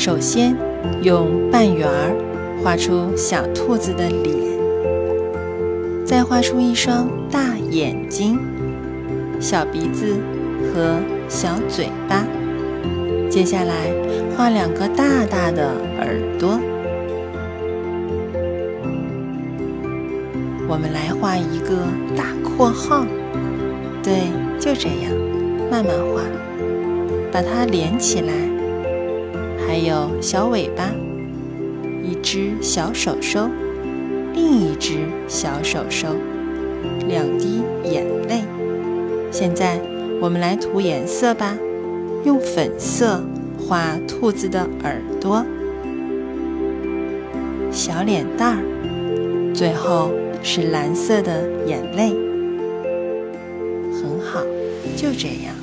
首先用半圆儿画出小兔子的脸，再画出一双大眼睛、小鼻子和小嘴巴。接下来画两个大大的耳朵。我们来画一个大括号，对，就这样，慢慢画，把它连起来。还有小尾巴，一只小手手，另一只小手手，两滴眼泪。现在我们来涂颜色吧，用粉色画兔子的耳朵、小脸蛋儿，最后。是蓝色的眼泪，很好，就这样。